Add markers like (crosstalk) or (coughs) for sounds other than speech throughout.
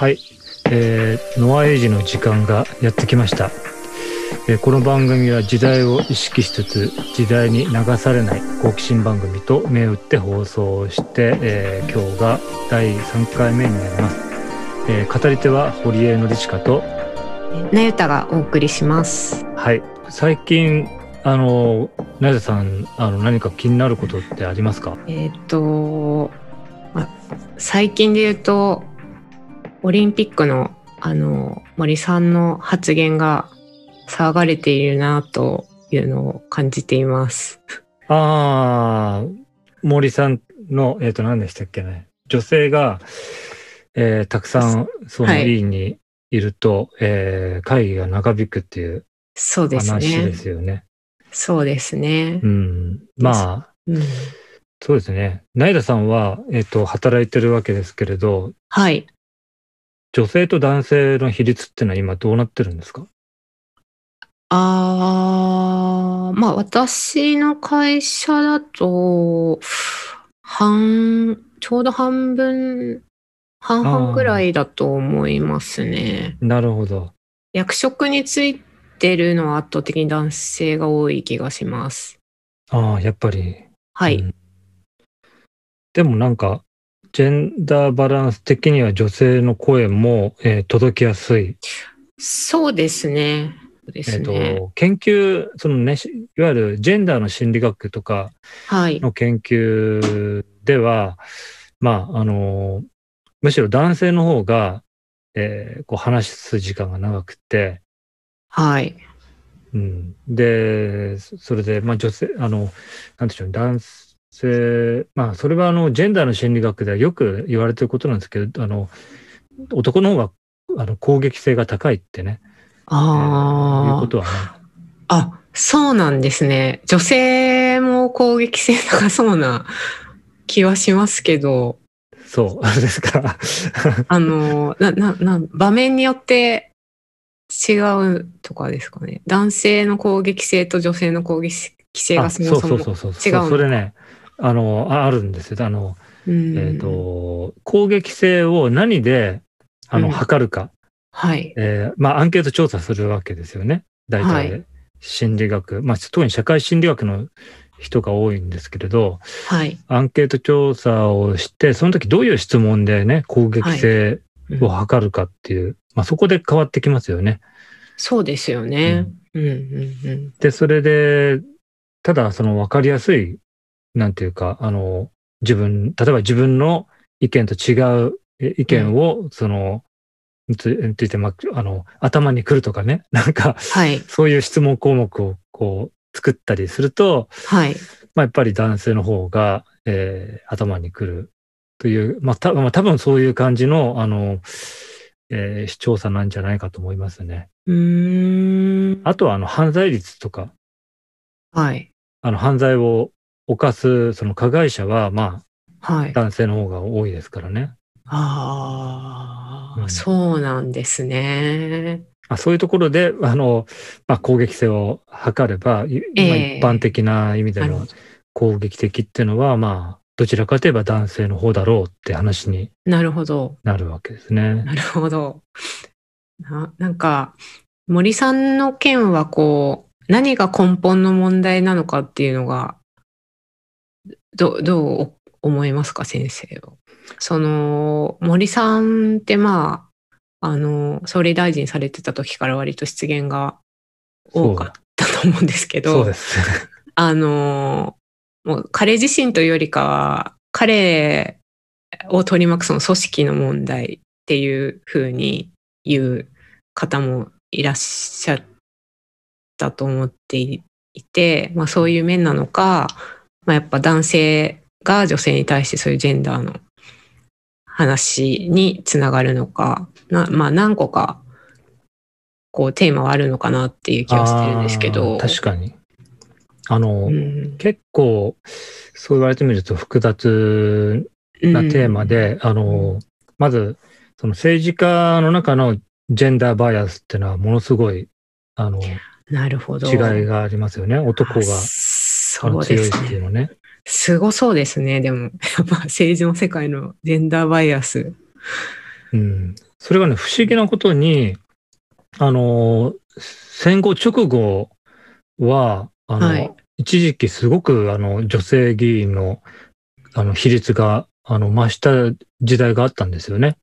はい、えー、ノアエイジの時間がやってきました、えーこの番組は時代を意識しつつ時代に流されない好奇心番組と銘打って放送して、えー今日が第3回目になります、えー語り手は堀江典親となゆたがお送りします。はい。最近あのなぜさんあの何か気になることってありますか？えっ、と、ま最近で言うと、オリンピックのあの森さんの発言が騒がれているなというのを感じています。ああ、森さんの、えっ、と、何でしたっけね。女性が、えーたくさん、そのはい委員にいると、えー会議が長引くっていうそうです話でね。すよね。そうですねう。ん。まあ、うん、そうですね。ナイダさんは、えっ、と、働いてるわけですけれど、はい。女性と男性の比率ってのは今どうなってるんですか？あーまあ私の会社だと半ちょうど半分半々ぐらいだと思いますね。なるほど。役職についてるのは圧倒的に男性が多い気がします。ああ、やっぱり。はい。うんでもなんか、ジェンダーバランス的には女性の声も、えー届きやすいそうですね。ですね。と、研究、そのね、しいわゆるジェンダーの心理学とかはい。の研究では、まあ、あの、むしろ男性の方が、えーこう話す時間が長くて、はい。うん、で、そそれで、まあ女性、あの、なんでしょう、男性、まあそれはあの、ジェンダーの心理学ではよく言われてることなんですけど、あの、男の方があの攻撃性が高いってね、えーいうああ。ことはね、あ、そうなんですね。女性も攻撃性高そうな (laughs) 気はしますけど、そう、あれですか。(laughs) あの、な、な、な、場面によって違うとかですかね。男性の攻撃性と女性の攻撃性がそもそも。あそうそうそうそう違うのそれねあのああるんですよあの、うんえっ、と攻撃性を何であの、うん測るか、はい。えーまあアンケート調査するわけですよね大体、はい心理学まあ特に社会心理学の人が多いんですけれどはい。アンケート調査をしてその時どういう質問でね攻撃性うんを測るかっていう、まあそこで変わってきますよね。そうですよね。うん、うん、うん。で、それで、ただその分かりやすい、なんていうか、あの、自分、例えば自分の意見と違うえ意見を、その、について、まあ、あの、頭に来るとかね、(laughs) なんか、はい。そういう質問項目をこう、作ったりすると、はい。まあ、やっぱり男性の方が、えー頭に来るという、まあ、たまあ、多分そういう感じの、あの、えー調査なんじゃないかと思いますね。うーん。あとは、あの、犯罪率とか、はい。あの犯罪を犯すその加害者はまはいあ。男性の方が多いですからね。ああ、うんそうなんですね。あそういうところであの、まあ、攻撃性を測れば、いええまあ、一般的な意味での攻撃的っていうのはまあどちらかといえば男性の方だろうって話になるほど。なるわけですね。なるほど。ななんか、森さんの件はこう、何が根本の問題なのかっていうのが、どどう思いますか、先生は。その、森さんってまあ、あの、総理大臣されてた時から割と失言が多かったと思うんですけど、そうです。あの、もう彼自身というよりかは、彼を取り巻くその組織の問題っていうふうに言う方もいらっしゃったと思っていて、まあそういう面なのか、まあやっぱ男性が女性に対してそういうジェンダーの話につながるのか、なまあ何個かこうテーマはあるのかなっていう気はしてるんですけど。確かに。あの、うん結構そう言われてみると複雑なテーマで、あの、まず、その政治家の中のジェンダーバイアスっていうのはものすごい、あの、なるほど。違いがありますよね。男がそうですね。ね。すごそうですね。でも、やっぱ政治の世界のジェンダーバイアス。うん。それがね、不思議なことに、あの、戦後直後は、あの、はい一時期すごく、あの、女性議員の、あの、比率が、あの、増した時代があったんですよね。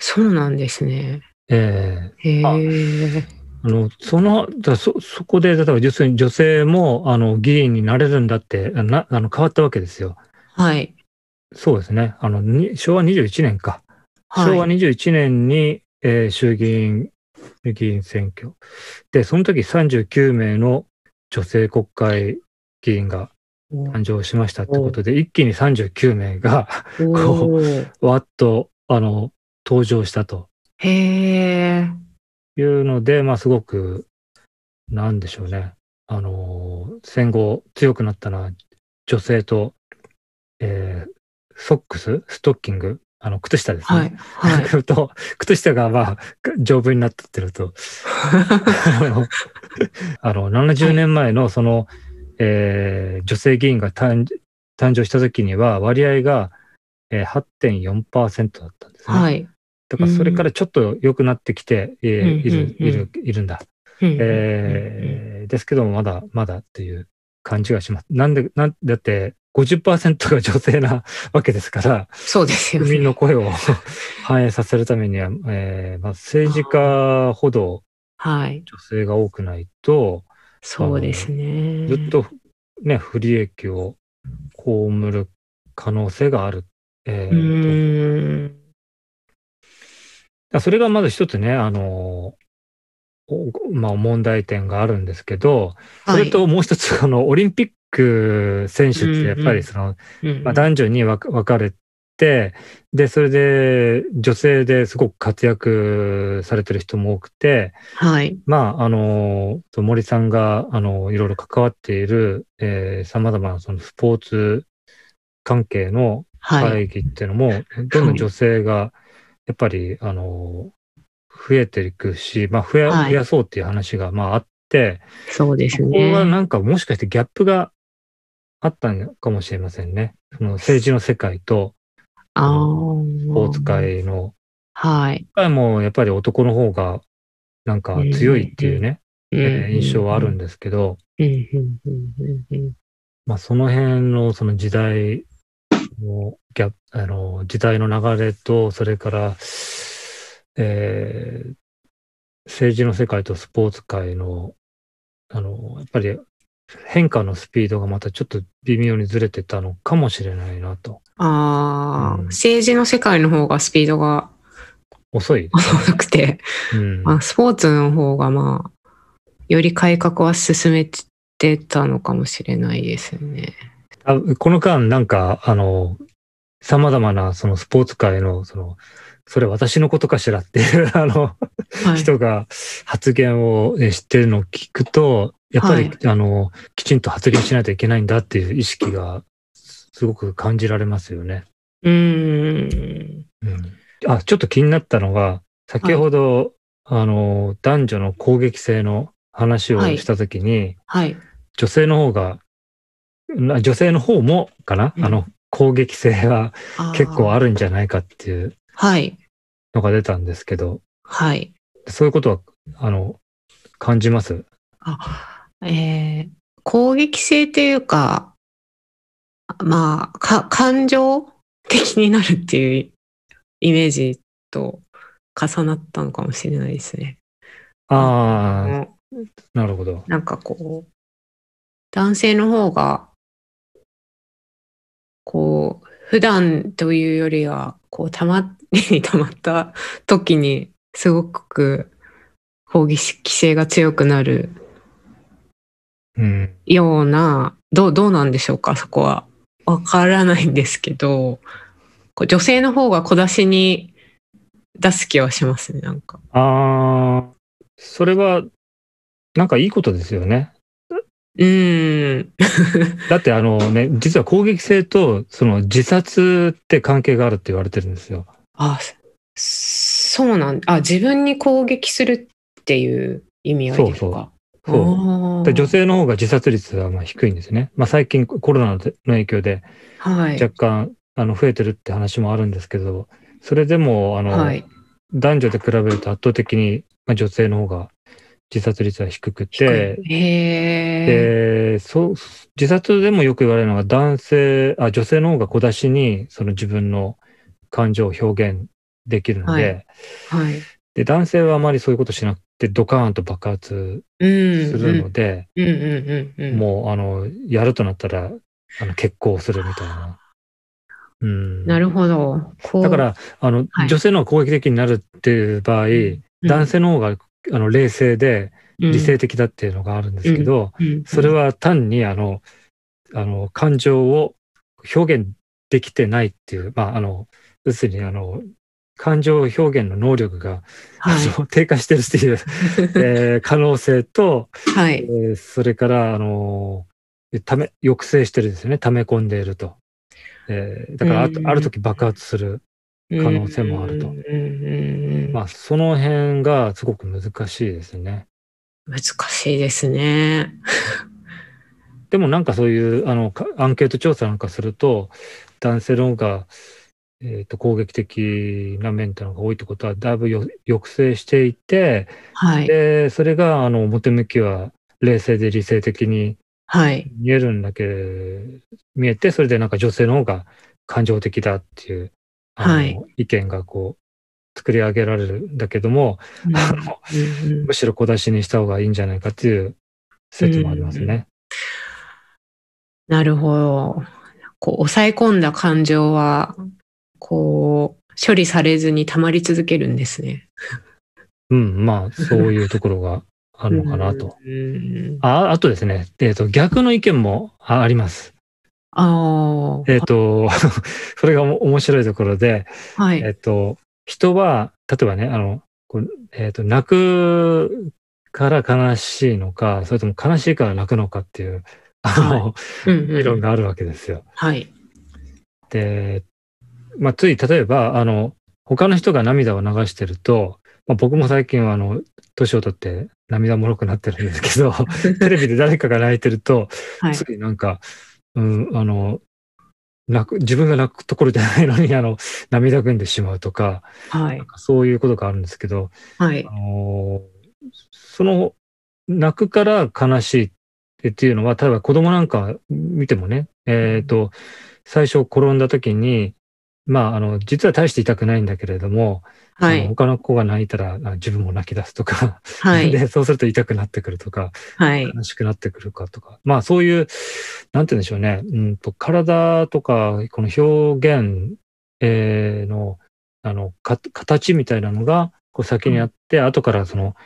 そうなんですね。ええへえ。あの、その、だそ、そこで、例えば、要するに女性も、あの、議員になれるんだって、な、あの、変わったわけですよ。はい。そうですね。あの、に昭和21年か。昭和はい。21年に、えー衆議院議員選挙。で、その時39名の女性国会議員が誕生しましたってことで、一気に39名がおーわっと、あの、登場したとへえ。いうので、まあ、すごく、なんでしょうね。あの、戦後強くなったのは、女性と、えーソックス、ストッキング、あの、靴下ですね。はい。はい。(laughs) と、靴下がまあ、丈夫になってってると、(laughs) あの、あの70年前のその、えー女性議員が誕誕生した時には割合が、えー8.4%だったんですね。はい。だからそれからちょっと良くなってきて、いる、うんいる、いるんだ。えーですけども、まだ、まだっていう感じがします。なんで、なんだって50%が女性な (laughs) わけですから、そうですよ国民ね。の声を (laughs) 反映させるためには、えーまあ、政治家ほどはい。女性が多くないと、そうですね。ずっとね、不利益を被る可能性がある。えー。それがまず一つね、あの、おまあ、問題点があるんですけど、それともう一つ、あの、オリンピック選手ってやっぱりその、まあ、男女に分かれて、で、それで女性ですごく活躍されてる人も多くて、はい。まあ、あの、森さんが、あの、いろいろ関わっている、えー、様々なそのスポーツ関係のはい。会議っていうのも、どんどん女性が、やっぱり、あの、増えていくし、まあ、増や、はい増やそうっていう話が、まあ、あって、そうですここはね。なんかもしかしてギャップがあったのかもしれませんね。その政治の世界とああ。スポーツ界の、はい。界もやっぱり男の方がなんか強いっていうね、えー印象はあるんで。ですけど、まあその辺のその時代のギャあの、時代の流れと、それから、えー政治の世界とスポーツ界の、あの、やっぱり変化のスピードがまたちょっと微妙にずれてたのかもしれないなと。ああ、うん政治の世界の方がスピードが遅い。遅くて、うん。まあ、スポーツの方がまあ、より改革は進めてたのかもしれないですね。あこの間、なんか、あの、様々なそのスポーツ界の、その、それ私のことかしらっていう、(laughs) あの、はい。人が発言をえ知ってるのを聞くと、やっぱり、はいあの、きちんと発言しないといけないんだっていう意識がすごく感じられますよね。うーん。うん、あ、ちょっと気になったのが、先ほど、あの、男女の攻撃性の話をはいしたときに、はい。女性の方が、な女性の方もかな、うんあの、攻撃性は結構ある。るんじゃないかっていうはい。のが出たんですけど、はい。そういうことは、あの、感じます？あ、えー攻撃性っていうか、まあ、か、感情的になるっていうイメージと重なったのかもしれないですね。ああ、うんなるほど。なんかこう、男性の方が、こう、普段というよりは、こう、たまりに (laughs) たまった時に、すごく攻撃性が強くなるうん。ような、どう、どうなんでしょうか、そこは。わからないんですけど、こう女性の方が小出しに出す気はしますね、なんか。ああ、それは、なんかいいことですよね。うーん。だってあのね、実は攻撃性とその自殺って関係があるって言われてるんですよ。あ、そうなんあ、自分に攻撃するっていう意味合いですか？そう女性の方が自殺率はまあ低いんですね。まあ最近コロナの影響ではい。若干あの増えてるって話もあるんですけど、それでもあの、はい。男女で比べると圧倒的に、まあ、女性の方が自殺率は低くて。でそう自殺でもよく言われるのが男性あ女性の方が小出しにその自分の感情を表現できるので,、はい。で男性はあまりそういうことしなくてドカーンと爆発うん。するので。もうあのやるとなったらあの結婚するみたいな。うん、なるほど。だか、らあの、はい女性の方が攻撃的になるっていう場合、男性の方があの冷静で理性的だっていうのがあるんですけど、うん、それは単にあのあの感情を表現できてないっていう、まあ、あの要するにあの感情表現の能力が、はい。低下してるっていう、(laughs) えー可能性と、はい。え。ーそれからあのため抑制してるんですよね。溜め込んでいると。えーだからある時爆発する、可能性もあるとまあ、その辺がすごく難しいですね。難しいですね。(laughs) でもなんかそういうあのかアンケート調査なんかすると男性の方が、えー、と攻撃的な面っていうのが多いってことはだいぶよ抑制していてはい。でそれがあの表向きは冷静で理性的にはい。見えるんだけ見えてそれでなんか女性の方が感情的だっていうはい意見がこう作り上げられるんだけどもうんうんむしろ小出しにした方がいいんじゃないかっていう説もありますね。なるほど。こう抑え込んだ感情は、こう、処理されずに溜まり続けるんですね。うん、まあ、そういうところがあるのかなと。うん。ああとですね、えっ、と、逆の意見もああります。えっ、と、(laughs) それがお面白いところで、はい。えっ、と、人は、例えばね、あの、えっ、と、泣くから悲しいのか、それとも悲しいから泣くのかっていう、あの、うんうん理論があるわけですよ。はい。で、まあ、つい例えば、あの、他の人が涙を流してると、まあ、僕も最近は、あの、年を取って涙もろくなってるんですけど、(laughs) テレビで誰かが泣いてると、はい。ついなんか、うん、あの、泣く、自分が泣くところじゃないのに、(laughs) あの、涙ぐんでしまうとか、はい。かそういうことがあるんですけど、はいあ。のその、泣くから悲しいっていうのは、例えば子供なんか見てもね、えっ、と、最初転んだ時に、まあ、あの、実は大して痛くないんだけれども、はい。他の子が泣いたらあ自分も泣き出すとか、はい。(laughs) で、そうすると痛くなってくるとか、はい。悲しくなってくるかとか、まあそういう、なんて言うんでしょうね、うんと体とか、この表現、えーの、あの、か形みたいなのが、こう先にあって、後からその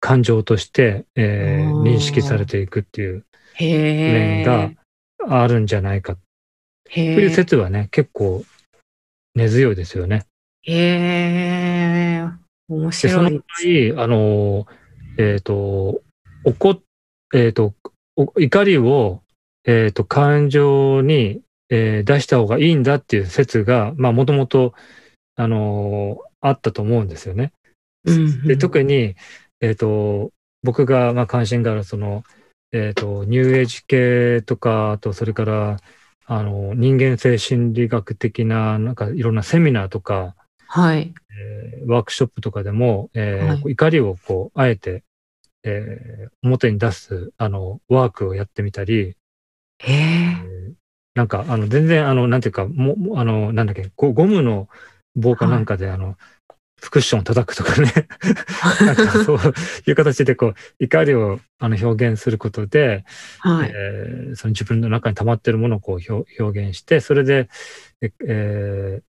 感情として、えー認識されていくっていう。面があるんじゃないかへというえ。説はね、結構根強いですよね。へえ。面で、その場白い。合、あの、えっ、と、怒っ、えっ、と、お怒りを、えっ、と、感情に、えー出した方がいいんだっていう説が、まあ、もともと、あのあったと思うんですよね。うんで、特に、えっ、と、僕が、まあ、関心がある、その、えっ、と、ニューエイジ系とか、あと、それから、あの、人間性心理学的な、なんか、いろんなセミナーとか、はい。えーワークショップとかでも、えーはい怒りをこうあえて、えー表に出すあのワークをやってみたり、へええ。ーなんかあの全然あのなんていうかももあのなんだっけゴゴムの棒かなんかで、あのクッションを叩くとかね (laughs) なんかそういう形でこう怒りをあの表現することで、はい。えーその自分の中に溜まっているものをこう表表現してそれで、ええー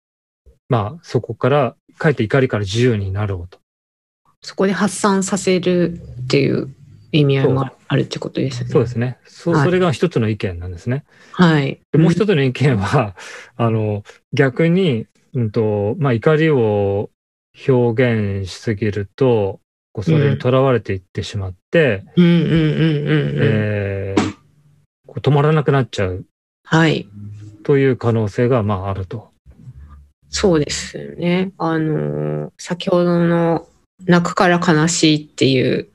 まあそこからかえって怒りから自由になろうと。そこで発散させるっていう意味合いもあるってことですね。そうですね。そはいそれが一つの意見なんですね。はい。でもう一つの意見は、(laughs) あの、逆に、うんと、まあ、怒りを表現しすぎると、こうそれにとらわれていってしまって、うんうんうんうんうん。えーこう止まらなくなっちゃうはい。という可能性が、まあ、あると。そうですよね。あのー、先ほどの泣くから悲しいっていう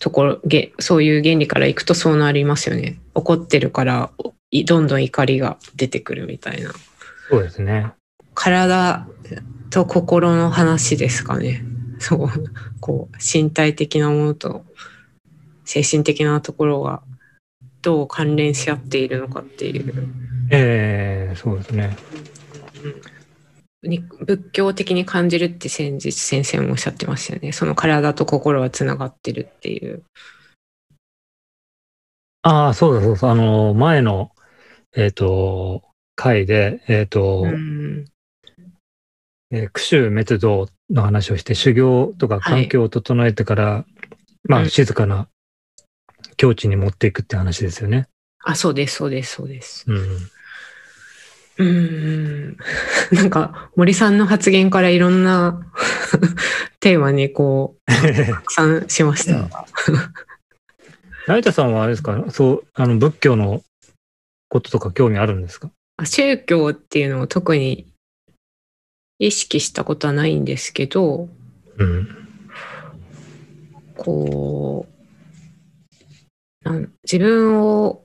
ところ、げそういう原理からいくとそうなりますよね。怒ってるから、いどんどん怒りが出てくるみたいな。そうですね。体と心の話ですかね。そう、こう、身体的なものと精神的なところがどう関連し合っているのかっていう。ええそうですね。に仏教的に感じるって先日先生もおっしゃってましたよね。その体と心はつながってるっていう。ああ、そうだそうそう。あの、前の、えっ、と、回で、えっ、と、うん。えー、苦種滅道の話をして、修行とか環境を整えてから、まあ、うん静かな境地に持っていくって話ですよね。あ、そうです、そうです、そうです。うん。うん。なんか、森さんの発言からいろんな (laughs) テーマにこう、たくさんしました。成田さんはあれですか？そう、あの、仏教のこととか興味あるんですか？宗教っていうのを特に意識したことはないんですけど、うん。こう、自分を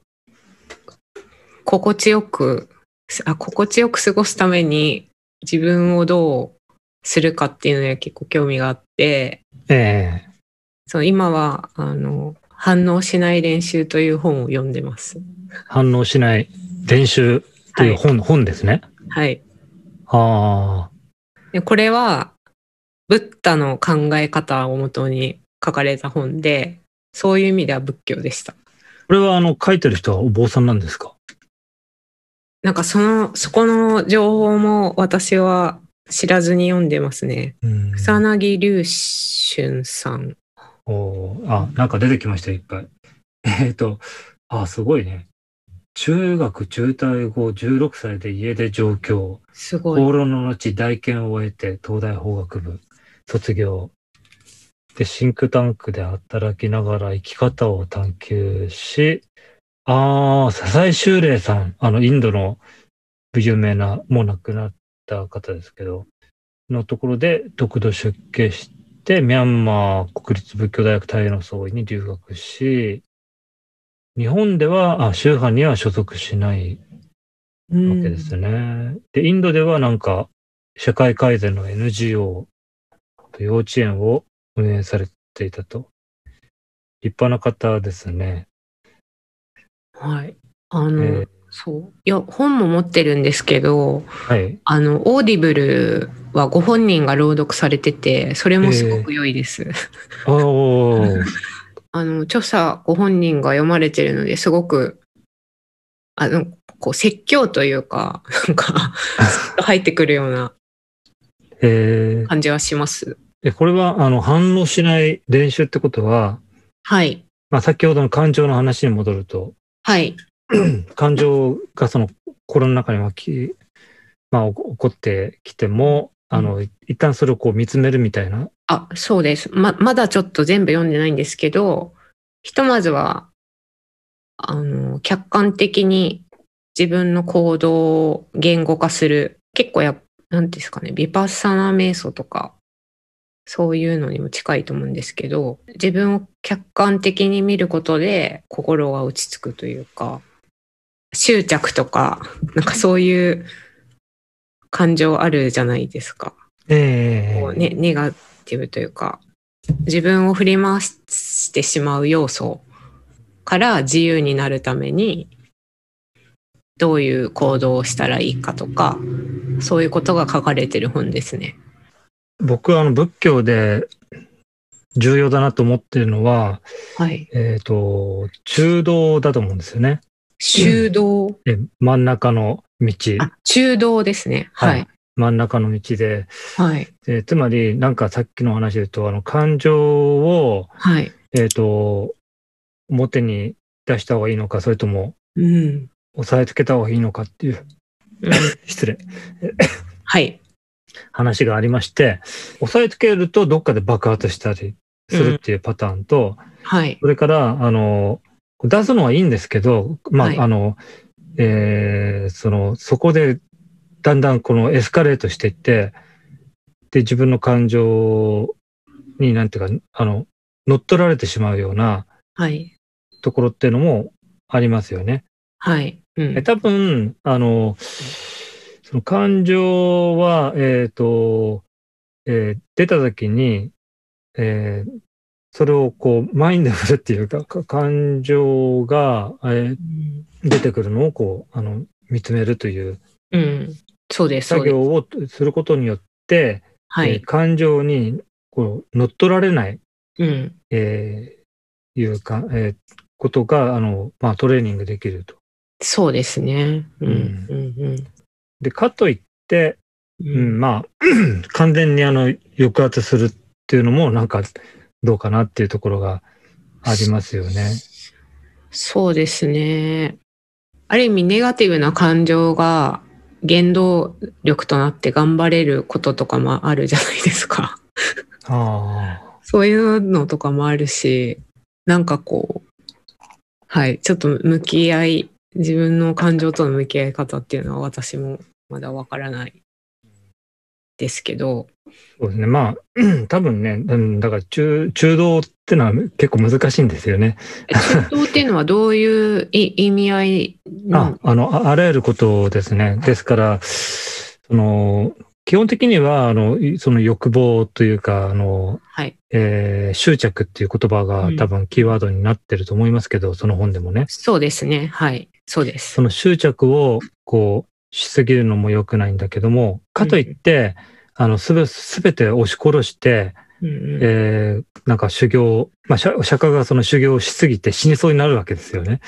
心地よくあ、心地よく過ごすために自分をどうするかっていうのには結構興味があって、ええその今はあの反応しない練習という本を読んでます。反応しない練習という本、本ですね。はい。ああ。でこれはブッダの考え方をもとに書かれた本で、そういう意味では仏教でした。これはあの、書いてる人はお坊さんなんですか？なんかその、そこの情報も私は知らずに読んでますね。うん。草薙龍春さん。おーあ、なんか出てきました、いっぱい。(laughs) えっ、と、あ、すごいね。中学中退後16歳で家で上京。すごい。放浪の後大研を終えて東大法学部卒業。で、シンクタンクで働きながら生き方を探求し、ああ、笹井修礼さん、あの、インドの有名な、もう亡くなった方ですけど、のところで、独土出家して、ミャンマー国立仏教大学大の総医に留学し、日本では、あ、宗派には所属しないうんわけですね。で、インドではなんか、社会改善の NGO と幼稚園を運営されていたと。立派な方ですね。はい。あの、えーそう。いや、本も持ってるんですけど、はい。あの、 Audible はご本人が朗読されてて、それもすごく良いです。おー。(laughs) あの、著者ご本人が読まれてるので、すごく、あの、こう、説教というか、なんか、(laughs) 入ってくるようなえー感じはします。で、これは、あの、反応しない練習ってことは、はい。まあ、先ほどの感情の話に戻ると、はい。(clears throat) 感情がその心の中に湧き、まあ、起こってきても、あの、一旦それをこう見つめるみたいな。あ、そうです。ま、まだちょっと全部読んでないんですけど、ひとまずは、あの、客観的に自分の行動を言語化する。結構や、なんですかね、ビパッサナ瞑想とか、そういうのにも近いと思うんですけど、自分を客観的に見ることで心が落ち着くというか、執着とか、なんかそういう感情あるじゃないですか。ええこうね、ネガティブというか自分を振り回してしまう要素から自由になるためにどういう行動をしたらいいかとかそういうことが書かれてる本ですね。僕はあの仏教で重要だなと思ってるのは、はい。えっ、と、中道だと思うんですよね。中道。え真ん中の道、あ、中道ですね。はい。真ん中の道で、はい。えつまり、なんかさっきの話で言うと、あの、感情を、はい。えっ、と、表に出した方がいいのか、それとも、うん。抑えつけた方がいいのかっていう、うん (laughs) 失礼、はい。話がありまして、抑えつけるとどっかで爆発したりするっていうパターンと、はい。それから、あの、出すのはいいんですけど、まあ、はいあの、えーその、そこで、だんだんこのエスカレートしていって、で、自分の感情に、なんていうか、あの、乗っ取られてしまうようなはい。ところっていうのもありますよね。はい。うんえ多分、あの、その感情は、えっ、と、えー出た時に、えーそれをこう、マインドフルっていうか、か感情が、えー出てくるのをこう、あの、見つめるといううん。そうです。作業をすることによって、えーはい。感情にこう乗っ取られない、うん。えーいうか、えーことが、あの、まあ、トレーニングできると。そうですね。うん。うんうん。で、かといって、ううん、まあ、(clears throat) 完全にあの、抑圧するっていうのも、なんか、どうかなっていうところがありますよね。そうですね。ある意味ネガティブな感情が原動力となって頑張れることとかもあるじゃないですか。あ (laughs) そういうのとかもあるし、なんかこう、はい、ちょっと向き合い、自分の感情との向き合い方っていうのは私もまだわからないですけど、あ、そうですね。まあ、多分ね、うんだから中、中道ってのは結構難しいんですよね。中東っていうのはどういうい意味合いあの、あの、ああらゆることですね。ですから、その、基本的には、あの、いその欲望というか、あの、はい、えー執着っていう言葉がうん多分キーワードになってると思いますけど、その本でもね。そうですね。はい、そうですそ。の執着を、こう、しすぎるのも良くないんだけども、かといって、あの、すべ、すべて押し殺して、うんうんえーなんか修行、まあ、釈釈迦がその修行をしすぎて死にそうになるわけですよね。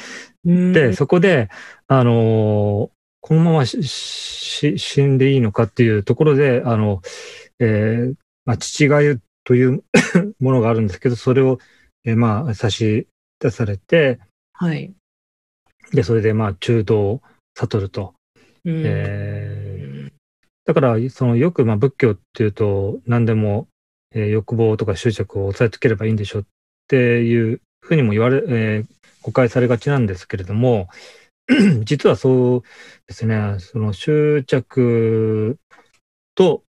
で、そこで、あのーこのまま死んでいいのかっていうところで、あの、えーまあ、父がゆという (coughs) ものがあるんですけど、それを、えーまあ、差し出されて、はい。で、それで、まあ、中道を悟ると。だから、その、よく、まあ、仏教っていうと、何でも、欲望とか執着を抑えつければいいんでしょっていうふうにも言われ、えー誤解されがちなんですけれども、(clears throat) 実はそうですね、その執着と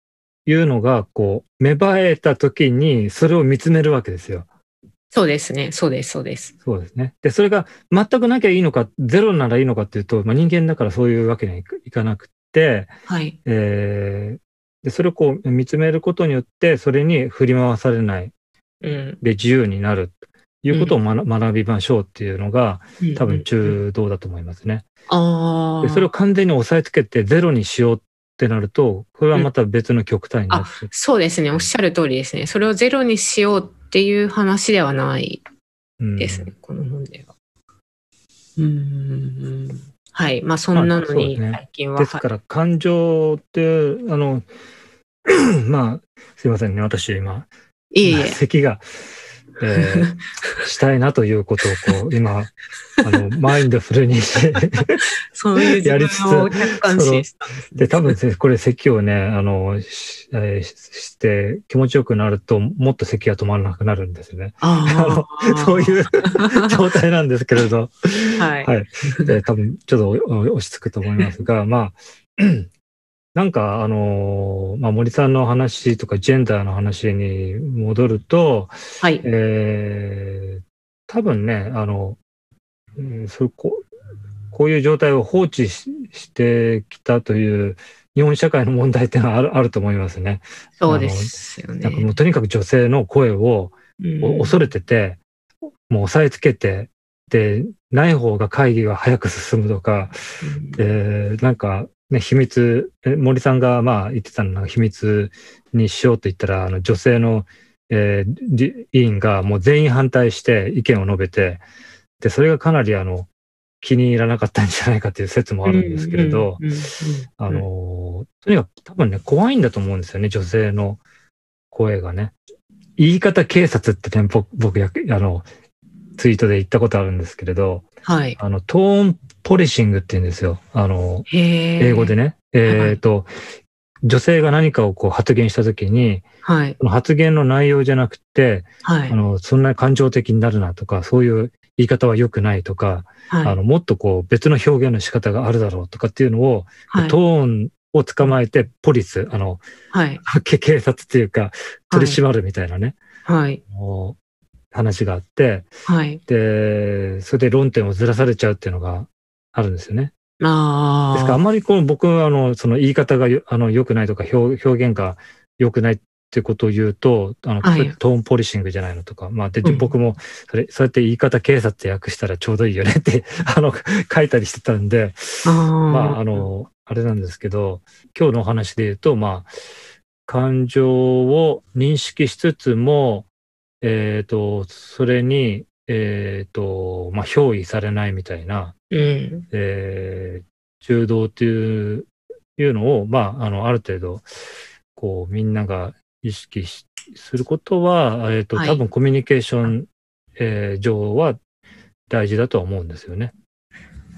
いうのが、こう、芽生えた時に、それを見つめるわけですよ。そうですね。そうです、そうです。そうですね。で、それが全くなきゃいいのか、ゼロならいいのかっていうと、まあ、人間だからそういうわけにはいかなくて、はい。えーで、それをこう見つめることによって、それに振り回されないうん。で自由になるということを学,、学びましょうっていうのが、多分うんうん中道だと思いますね。ああ。で、それを完全に押さえつけてゼロにしようってなると、これはまた別の極端になって、そうですね。おっしゃる通りですね。それをゼロにしようっていう話ではないうんですね。この本では。うん。はい。まあ、そんなのにですね最近は。ですから、感情って、あの、(clears throat) まあ、すいませんね、私今、いえいえ。咳が、えー (laughs) したいなということをこう、今、あの、マインドフルにして、(laughs) そういう自やりつつで多分ねこれ咳をね、あの、し,、えーしして気持ちよくなると、もっと咳が止まらなくなるんですよね。ああ。(laughs) そういう状態なんですけれど、はい。はい。で多分ちょっと落ち着くと思いますが、まあ、なんか、あの、まあ、森さんの話とか、ジェンダーの話に戻ると、はい。えー多分ね、あの、うんそうこうこういう状態を放置ししてきたという日本社会の問題ってのはある (laughs) あると思いますね。そうですよなんかもね。うとにかく女性の声を恐れてて、もう押さえつけて、で、ない方が会議が早く進むとか、うんで、なんか、ね、秘密、え森さんがまあ言ってたのは秘密にしようと言ったら、あの女性の、えーり委員がもう全員反対して意見を述べて、で、それがかなりあの、気に入らなかったんじゃないかという説もあるんですけれど、あの、とにかく多分ね、怖いんだと思うんですよね、女性の声がね。言い方警察ってね、僕、僕や、あの、ツイートで言ったことあるんですけれど、はい。あの、トーンポリシングって言うんですよ。あの。英語でね。えっ、と、女性が何かをこう発言したときに、はい。発言の内容じゃなくて、はいあ。の、そんな感情的になるなとか、そういう言い方は良くないとか、はい。あの、もっとこう別の表現の仕方があるだろうとかっていうのを、はいトーンを捕まえて、ポリス、あの、はい。け警察っていうか、取り締まるみたいなね、はい。もう話があって、はい。で、それで論点をずらされちゃうっていうのがあるんですよね。ああ。ですからあんまりこう僕はあのその言い方がよあの良くないとか表表現が良くないってことを言うと、あの、はいトーンポリシングじゃないのとか、まあで、うん僕もそれ、そうやって言い方警察って訳したらちょうどいいよねって、(laughs) あの、書いたりしてたんで、まあ、あ、の、あれなんですけど、今日のお話で言うと、まあ、感情を認識しつつも、えっ、と、それに、えっ、と、まあ、憑依されないみたいな、うん。えー中道っていういうのを、まあ、あの、ある程度、こう、みんなが意識しすることは、えっ、と、はい多分コミュニケーション、えー上は大事だとは思うんですよね。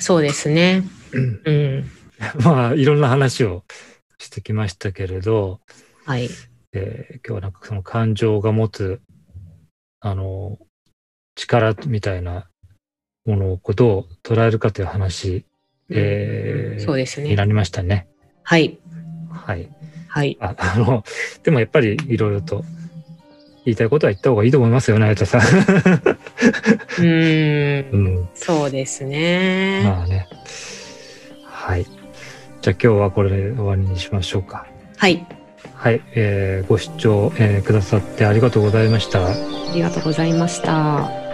そうですね。(clears throat) うん。まあ、いろんな話をしてきましたけれど、はい。えー今日はなんかその感情が持つ、あの、力みたいなものをどう捉えるかという話、えーそうですね。になりましたね。はい。はい。はい。ああの、でもやっぱりいろいろと言いたいことは言った方がいいと思いますよね、綾田さん。うん。そうですね。まあね。はい。じゃあ今日はこれで終わりにしましょうか。はい。はい。えーご視聴、えーくださってありがとうございました。ありがとうございました。